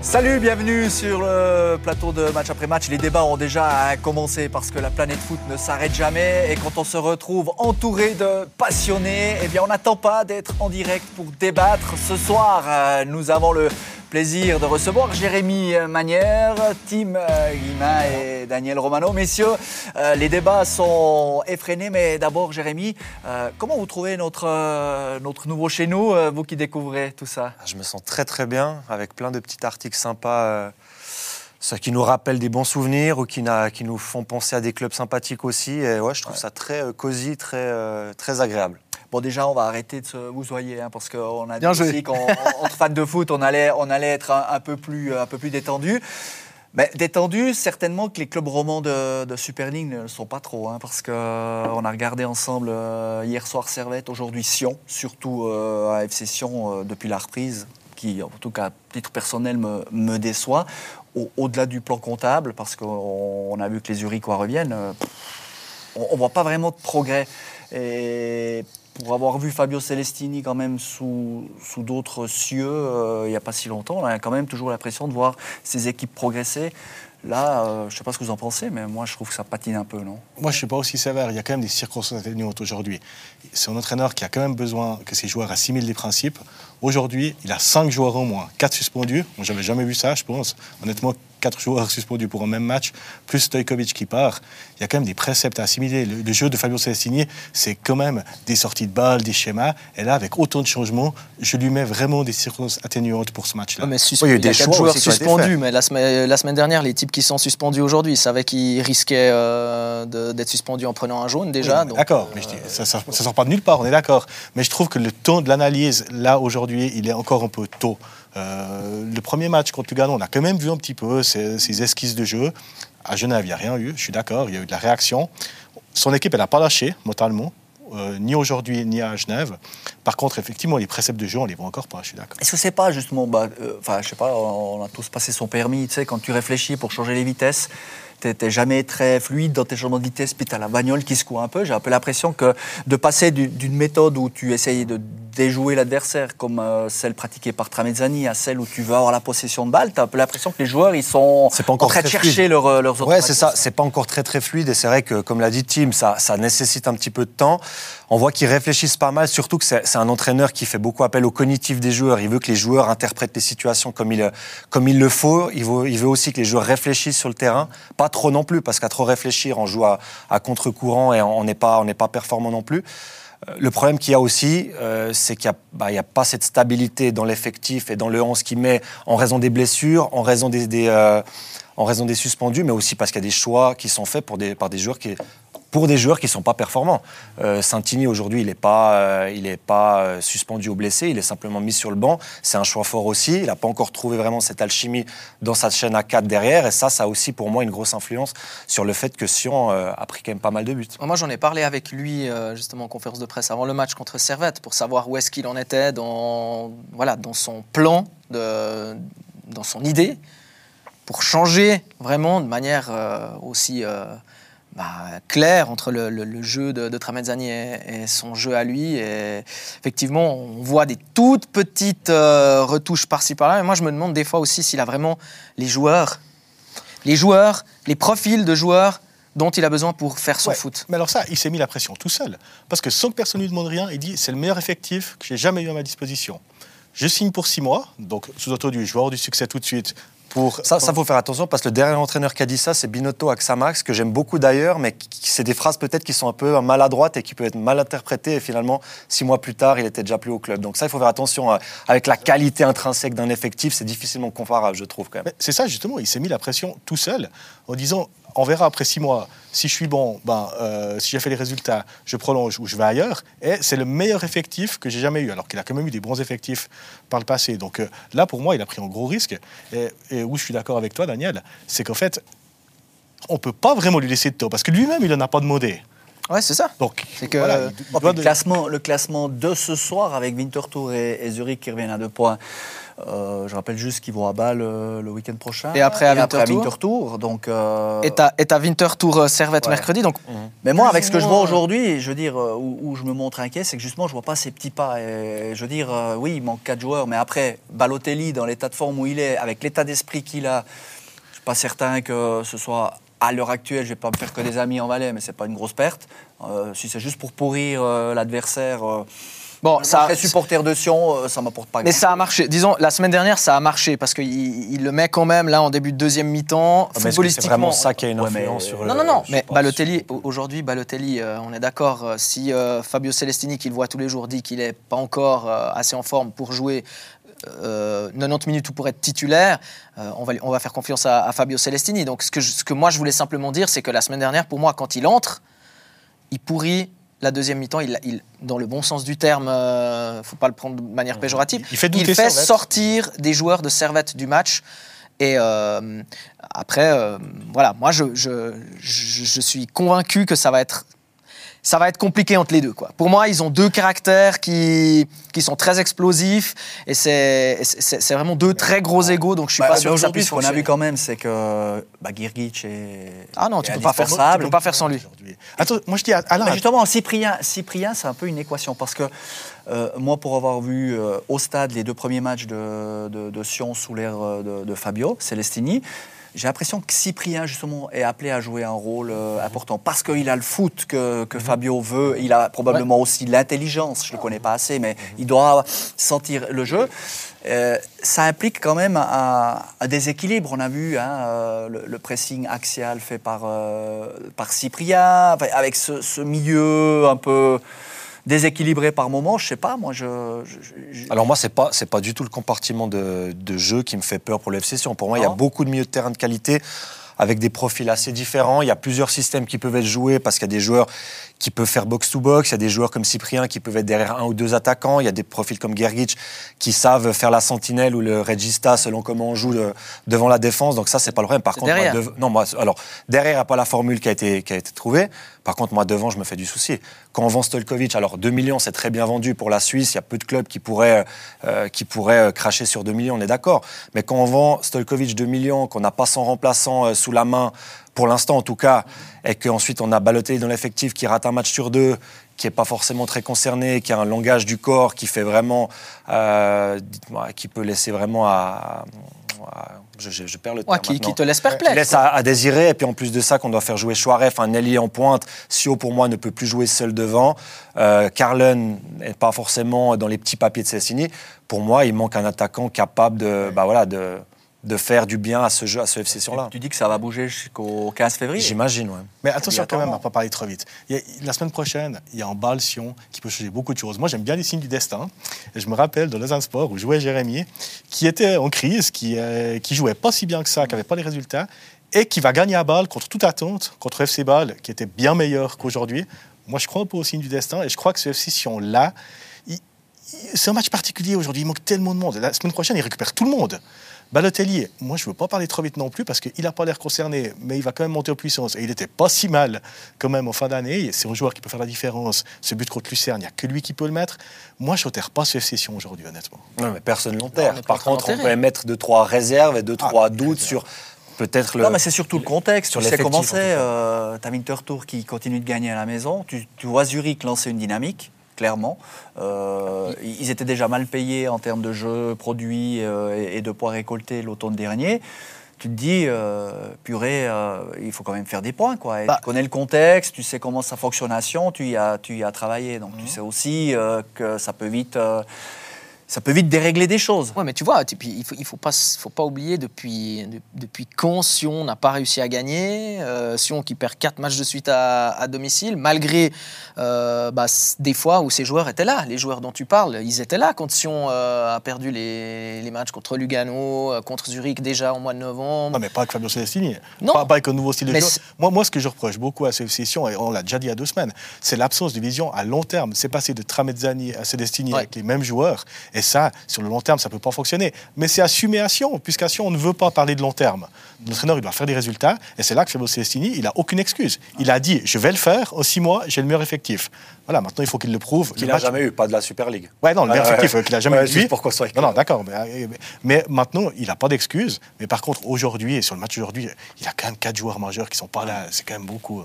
Salut, bienvenue sur le plateau de match après match. Les débats ont déjà commencé parce que la planète foot ne s'arrête jamais et quand on se retrouve entouré de passionnés, eh bien on n'attend pas d'être en direct pour débattre. Ce soir, euh, nous avons le Plaisir de recevoir Jérémy Manière, Tim Guimain et Daniel Romano. Messieurs, euh, les débats sont effrénés, mais d'abord, Jérémy, euh, comment vous trouvez notre, notre nouveau chez nous, vous qui découvrez tout ça? Je me sens très très bien, avec plein de petits articles sympas. Ce qui nous rappellent des bons souvenirs ou qui, qui, nous font penser à des clubs sympathiques aussi. Et ouais, je trouve ça très cosy, très, très agréable. Bon, déjà, on va arrêter de se vousoyer, hein, parce qu'on a dit aussi qu'entre fans de foot, on allait, on allait être un, peu plus, un peu plus détendu. Détendu, certainement que les clubs romans de, Super League ne le sont pas trop, hein, parce qu'on a regardé ensemble euh, hier soir Servette, aujourd'hui Sion, surtout euh, à FC Sion euh, depuis la reprise, qui en tout cas à titre personnel me, me déçoit. Au-delà du plan comptable, parce qu'on a vu que les Uriquois reviennent, on ne voit pas vraiment de progrès. Pour avoir vu Fabio Celestini quand même sous, sous d'autres cieux euh, il n'y a pas si longtemps, on a quand même toujours l'impression de voir ces équipes progresser. Là, euh, je ne sais pas ce que vous en pensez, mais moi je trouve que ça patine un peu, non? Moi je ne suis pas aussi sévère, il y a quand même des circonstances atténuantes aujourd'hui. C'est un entraîneur qui a quand même besoin que ses joueurs assimilent les principes. Aujourd'hui, il a 5 joueurs au moins, 4 suspendus. Moi j'avais jamais vu ça, je pense. Honnêtement, quatre joueurs suspendus pour un même match, plus Stojkovic qui part, il y a quand même des préceptes à assimiler. Le, jeu de Fabio Celestini, c'est quand même des sorties de balles, des schémas. Et là, avec autant de changements, je lui mets vraiment des circonstances atténuantes pour ce match-là. mais il y a, des joueurs suspendus, mais la semaine, la semaine, dernière, les types qui sont suspendus aujourd'hui, ils savaient qu'ils risquaient euh, d'être suspendus en prenant un jaune déjà. d'accord, mais euh, ça ne sort pas de nulle part, on est d'accord. Mais je trouve que le temps de l'analyse, là, aujourd'hui, il est encore un peu tôt. Euh, le premier match contre Lugano, on a quand même vu un petit peu ses, esquisses de jeu. À Genève, il n'y a rien eu, je suis d'accord, il y a eu de la réaction. Son équipe, elle n'a pas lâché, mentalement. Euh, ni aujourd'hui ni à Genève. Par contre, effectivement, les préceptes de jeu, on les voit encore pas, je suis d'accord. Est-ce que c'est pas justement, bah, euh, enfin, je sais pas, on a tous passé son permis, tu sais, quand tu réfléchis pour changer les vitesses, t'es jamais très fluide dans tes changements de vitesse, puis tu as la bagnole qui secoue un peu. J'ai un peu l'impression que de passer d'une méthode où tu essayes de déjouer l'adversaire, comme euh, celle pratiquée par Tramezzani, à celle où tu veux avoir la possession de balle, tu as un peu l'impression que les joueurs, ils sont pas encore en train de chercher leur, euh, leurs Ouais, c'est ça. C'est pas encore très très fluide. Et c'est vrai que, comme l'a dit Tim, ça, ça nécessite un petit peu de temps. On voit qu'ils réfléchissent pas mal, surtout que c'est un entraîneur qui fait beaucoup appel au cognitif des joueurs. Il veut que les joueurs interprètent les situations comme il, comme il le faut. Il veut, aussi que les joueurs réfléchissent sur le terrain. Pas trop non plus, parce qu'à trop réfléchir, on joue à, contre-courant et on n'est pas, pas performant non plus. Euh, le problème qu'il y a aussi, euh, c'est qu'il n'y a, bah, a, pas cette stabilité dans l'effectif et dans le 11 qui met en raison des blessures, en raison des, euh, en raison des suspendus, mais aussi parce qu'il y a des choix qui sont faits pour des, par des joueurs qui, pour des joueurs qui ne sont pas performants. Euh, Santini, aujourd'hui, il n'est pas, euh, pas euh, suspendu ou blessé, il est simplement mis sur le banc. C'est un choix fort aussi. Il n'a pas encore trouvé vraiment cette alchimie dans sa chaîne à 4 derrière. Et ça, ça a aussi pour moi une grosse influence sur le fait que Sion a pris quand même pas mal de buts. Moi, j'en ai parlé avec lui, justement, en conférence de presse avant le match contre Servette, pour savoir où est-ce qu'il en était dans, voilà, dans son plan, de, dans son idée, pour changer vraiment de manière aussi bah, clair entre le, jeu de, de Tramezzani et, son jeu à lui. Et effectivement, on voit des toutes petites euh, retouches par-ci par-là. Et moi, je me demande des fois aussi s'il a vraiment les joueurs, les joueurs, les profils de joueurs dont il a besoin pour faire son foot. Mais alors ça, il s'est mis la pression tout seul. Parce que sans que personne ne lui demande rien, il dit c'est le meilleur effectif que j'ai jamais eu à ma disposition. Je signe pour six mois, donc sous-entendu, je vais avoir du succès tout de suite ça, ça faut faire attention parce que le dernier entraîneur qui a dit ça, c'est Binotto Axamax, que j'aime beaucoup d'ailleurs, mais c'est des phrases peut-être qui sont un peu maladroites et qui peuvent être mal interprétées. Et finalement, six mois plus tard, il était déjà plus au club. Donc ça, il faut faire attention euh, avec la qualité intrinsèque d'un effectif. C'est difficilement comparable, je trouve quand même. C'est ça justement. Il s'est mis la pression tout seul en disant on verra après six mois. Si je suis bon, ben, euh, si j'ai fait les résultats, je prolonge ou je vais ailleurs. Et c'est le meilleur effectif que j'ai jamais eu, alors qu'il a quand même eu des bons effectifs par le passé. Donc euh, là, pour moi, il a pris un gros risque. Et, où je suis d'accord avec toi, Daniel, c'est qu'en fait, on peut pas vraiment lui laisser de tort, parce que lui-même, il n'en a pas demandé. Ouais, c'est ça. Donc, c'est que le, classement, le classement de ce soir avec Winterthur et, et Zurich qui reviennent à deux points Euh, je rappelle juste qu'ils vont à Bâle le week-end prochain. Et après à Winterthur. Donc, Et à Winterthur Servette mercredi. Donc, mmh. Mais moi, avec ce que je vois aujourd'hui, je veux dire, où, je me montre inquiet, c'est que justement, je vois pas ces petits pas. Et, je veux dire, oui, il manque quatre joueurs, mais après, Balotelli, dans l'état de forme où il est, avec l'état d'esprit qu'il a, je suis pas certain que ce soit à l'heure actuelle, je vais pas me faire que des amis en Valais, mais c'est pas une grosse perte. Euh, si c'est juste pour pourrir euh, l'adversaire. Euh, bon, ça. Supporter de Sion, ça m'apporte pas. Mais ça a marché. Disons, la semaine dernière, ça a marché parce qu'il il le met quand même là en début de deuxième mi-temps. Ah, footballistiquement. C'est vraiment ça qui a une influence sur. Non, non, non. Mais Balotelli, aujourd'hui, Balotelli, on est d'accord. si Fabio Celestini, qu'il voit tous les jours, dit qu'il est pas encore assez en forme pour jouer 90 euh, minutes pour être titulaire, euh, on, va, on va faire confiance à, Fabio Celestini. Donc ce que, ce que moi je voulais simplement dire, c'est que la semaine dernière, pour moi, quand il entre, il pourrit la deuxième mi-temps, il, il, dans le bon sens du terme, ne euh, faut pas le prendre de manière péjorative, il fait, il fait sortir des joueurs de servette du match. Et après, voilà, moi je, je, je, suis convaincu que ça va être ça va être compliqué entre les deux. Quoi. Pour moi, ils ont deux caractères qui, qui sont très explosifs et c'est, vraiment deux très gros égaux, donc je suis bah, pas sûr que ça puisse Ce qu'on a vu quand même, c'est que bah, Girgic est. Ah non, tu peux pas faire ça, tu peux pas faire sans lui. Attends, moi je dis Alain. justement, Cyprien, Cyprien c'est un peu une équation parce que euh, moi, pour avoir vu euh, au stade les deux premiers matchs de, de, Sion sous l'ère euh, de, de Fabio Celestini, j'ai l'impression que Cyprien, justement, est appelé à jouer un rôle euh, important parce qu'il a le foot que, que, mhm. Fabio veut. Il a probablement aussi l'intelligence, je ne le connais pas assez, mais il doit sentir le jeu. Euh, ça implique quand même un, déséquilibre. On a vu hein, euh, le, pressing axial fait par, par Cyprien, avec ce, ce milieu un peu déséquilibré par moment, je sais pas, moi je... Alors moi, c'est pas, c'est pas du tout le compartiment de, de, jeu qui me fait peur pour l'FC Pour moi, il y a beaucoup de milieux de terrain de qualité avec des profils assez différents. Il y a plusieurs systèmes qui peuvent être joués parce qu'il y a des joueurs qui peuvent faire box-to-box, il y a des joueurs comme Cyprien qui peuvent être derrière un ou deux attaquants, il y a des profils comme Gergic qui savent faire la sentinelle ou le regista selon comment on joue devant la défense. Donc ça, c'est pas le problème. Par contre, derrière. non, moi, alors derrière, il n'y a pas la formule qui a été, qui a été trouvée. Par contre, moi, devant, je me fais du souci. Quand on vend Stolkovic, alors 2 millions, c'est très bien vendu pour la Suisse. Il y a peu de clubs qui pourraient, euh, qui pourraient euh, cracher sur 2 millions, on est d'accord. Mais quand on vend Stolkovic 2 millions, qu'on n'a pas son remplaçant euh, sous la main, pour l'instant en tout cas, et qu'ensuite on a Balotelli dans l'effectif qui rate un match sur deux, qui n'est pas forcément très concerné, qui a un langage du corps qui fait vraiment, qui peut laisser vraiment à je, perds le terme qui, te laisse perplexe. Qui laisse à, désirer. Et puis en plus de ça, qu'on doit faire jouer Chouaref, un ailier en pointe. Sio, pour moi, ne peut plus jouer seul devant. Euh, Carlen n'est pas forcément dans les petits papiers de Cessini. Pour moi, il manque un attaquant capable de, bah voilà, de, de faire du bien à ce jeu, à ce FC sur là. Tu dis que ça va bouger jusqu'au 15 février J'imagine, oui. Mais attention quand même à ne pas parler trop vite. la semaine prochaine, il y a en balle Sion qui peut changer beaucoup de choses. Moi, j'aime bien les signes du destin. Et je me rappelle de Lausanne Sport où jouait Jérémy, qui était en crise, qui, euh, qui jouait pas si bien que ça, qui n'avait pas les résultats, et qui va gagner à balle contre toute attente, contre FC Bâle, qui était bien meilleur qu'aujourd'hui. Moi, je crois un peu au signe du destin, et je crois que ce FC Sion-là, c'est un match particulier aujourd'hui. Il manque tellement de monde. La semaine prochaine, il récupère tout le monde. Balotelli, moi je ne veux pas parler trop vite non plus parce qu'il n'a pas l'air concerné, mais il va quand même monter en puissance. Et il n'était pas si mal quand même en fin d'année. C'est un joueur qui peut faire la différence. Ce but contre Lucerne, il n'y a que lui qui peut le mettre. Moi je n'enterre pas ce session aujourd'hui, honnêtement. Non, mais personne ne l'enterre. Par contre, on peut mettre deux, trois réserves et deux, ah, trois doutes sur peut-être le. Non, mais c'est surtout le contexte. tu sais comment c'est. Euh, tu as Winterthur qui continue de gagner à la maison. Tu, tu vois Zurich lancer une dynamique clairement. Euh, ils étaient déjà mal payés en termes de jeux produits euh, et, de poids récoltés l'automne dernier. Tu te dis, euh, purée, il faut quand même faire des points. Quoi. Bah tu connais le contexte, tu sais comment ça fonctionne tu y as, tu y as travaillé. Donc tu mhm. sais aussi que ça peut vite ça peut vite dérégler des choses. Oui, mais tu vois, puis, il faut, il faut pas, faut pas oublier depuis, depuis quand Sion n'a pas réussi à gagner, euh, Sion qui perd quatre matchs de suite à, domicile, malgré euh, bah, des fois où ces joueurs étaient là. Les joueurs dont tu parles, ils étaient là quand Sion euh, a perdu les, les, matchs contre Lugano, contre Zurich déjà au mois de novembre. Non, mais pas avec Fabio Celestini. Non. Pas, avec un nouveau style de jeu. Moi, moi, ce que je reproche beaucoup à cette session, et on l'a déjà dit il y a deux semaines, c'est l'absence de vision à long terme. C'est passé de Tramezzani à Celestini avec les mêmes joueurs. Et Et ça, sur le long terme, ça ne peut pas fonctionner. Mais c'est assumé à Sion, puisqu'à Sion, on ne veut pas parler de long terme. L'entraîneur, il doit faire des résultats. Et c'est là que Fabio Celestini, il n'a aucune excuse. Il a dit, je vais le faire, en six mois, j'ai le meilleur effectif. Voilà, maintenant, il faut qu'il le prouve. Qu'il n'a jamais eu, pas de la Super League. Ouais, non, le meilleur effectif qu'il n'a jamais eu. Pourquoi ça Non, non, d'accord. Mais, mais, maintenant, il n'a pas d'excuse. Mais par contre, aujourd'hui, et sur le match aujourd'hui, il y a quand même quatre joueurs majeurs qui sont pas là. C'est quand même beaucoup.